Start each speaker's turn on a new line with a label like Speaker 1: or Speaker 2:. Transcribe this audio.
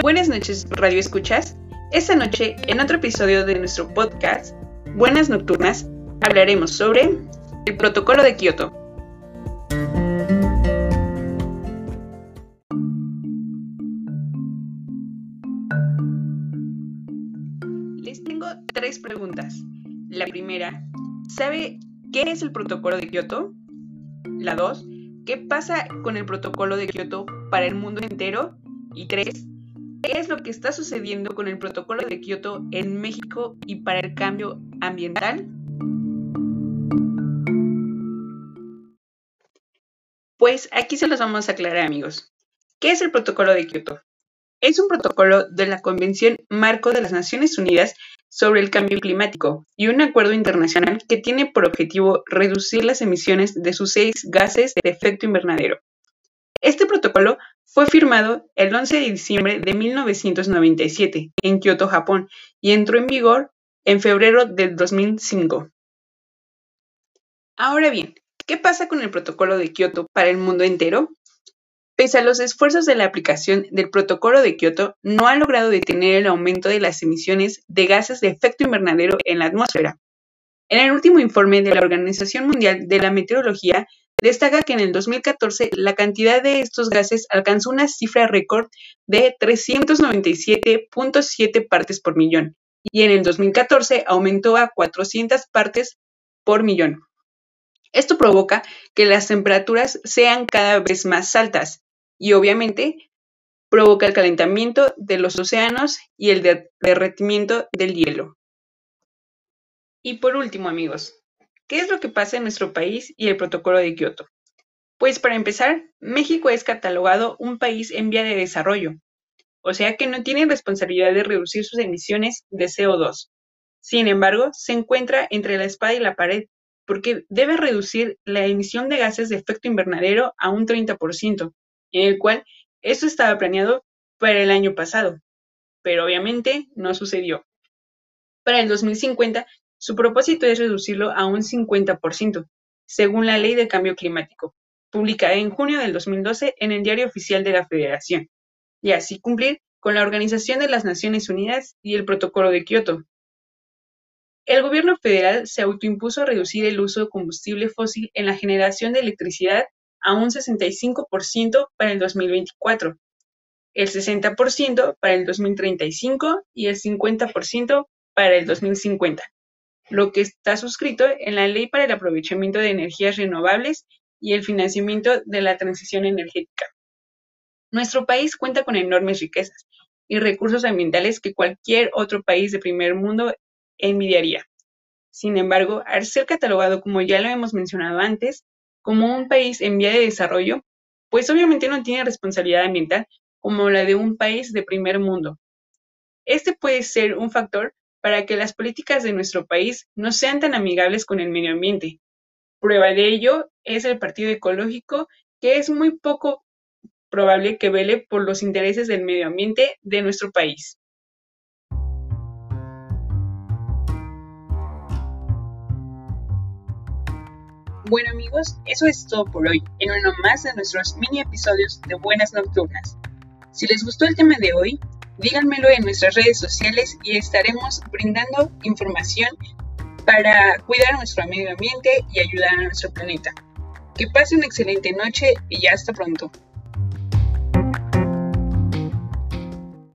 Speaker 1: Buenas noches, Radio Escuchas. Esta noche, en otro episodio de nuestro podcast, Buenas Nocturnas, hablaremos sobre el Protocolo de Kioto. Les tengo tres preguntas. La primera, ¿sabe qué es el Protocolo de Kioto? La dos, ¿qué pasa con el Protocolo de Kioto para el mundo entero? Y tres, ¿qué es lo que está sucediendo con el Protocolo de Kioto en México y para el cambio ambiental? Pues aquí se los vamos a aclarar amigos. ¿Qué es el Protocolo de Kioto? Es un protocolo de la Convención Marco de las Naciones Unidas sobre el Cambio Climático y un acuerdo internacional que tiene por objetivo reducir las emisiones de sus seis gases de efecto invernadero. Este protocolo fue firmado el 11 de diciembre de 1997 en Kioto, Japón, y entró en vigor en febrero del 2005. Ahora bien, ¿qué pasa con el protocolo de Kioto para el mundo entero? Pese a los esfuerzos de la aplicación del Protocolo de Kioto, no ha logrado detener el aumento de las emisiones de gases de efecto invernadero en la atmósfera. En el último informe de la Organización Mundial de la Meteorología, destaca que en el 2014 la cantidad de estos gases alcanzó una cifra récord de 397.7 partes por millón y en el 2014 aumentó a 400 partes por millón. Esto provoca que las temperaturas sean cada vez más altas, y obviamente provoca el calentamiento de los océanos y el derretimiento del hielo. Y por último, amigos, ¿qué es lo que pasa en nuestro país y el protocolo de Kioto? Pues para empezar, México es catalogado un país en vía de desarrollo, o sea que no tiene responsabilidad de reducir sus emisiones de CO2. Sin embargo, se encuentra entre la espada y la pared, porque debe reducir la emisión de gases de efecto invernadero a un 30%, en el cual esto estaba planeado para el año pasado, pero obviamente no sucedió. Para el 2050, su propósito es reducirlo a un 50%, según la Ley de Cambio Climático, publicada en junio del 2012 en el Diario Oficial de la Federación, y así cumplir con la Organización de las Naciones Unidas y el Protocolo de Kioto. El gobierno federal se autoimpuso reducir el uso de combustible fósil en la generación de electricidad a un 65% para el 2024, el 60% para el 2035 y el 50% para el 2050, lo que está suscrito en la Ley para el Aprovechamiento de Energías Renovables y el Financiamiento de la Transición Energética. Nuestro país cuenta con enormes riquezas y recursos ambientales que cualquier otro país de primer mundo envidiaría. Sin embargo, al ser catalogado, como ya lo hemos mencionado antes, como un país en vía de desarrollo, pues obviamente no tiene responsabilidad ambiental como la de un país de primer mundo. Este puede ser un factor para que las políticas de nuestro país no sean tan amigables con el medio ambiente. Prueba de ello es el Partido Ecológico, que es muy poco probable que vele por los intereses del medio ambiente de nuestro país. Bueno amigos, eso es todo por hoy en uno más de nuestros mini episodios de Buenas Nocturnas. Si les gustó el tema de hoy, díganmelo en nuestras redes sociales y estaremos brindando información para cuidar nuestro medio ambiente y ayudar a nuestro planeta. Que pasen una excelente noche y ya hasta pronto.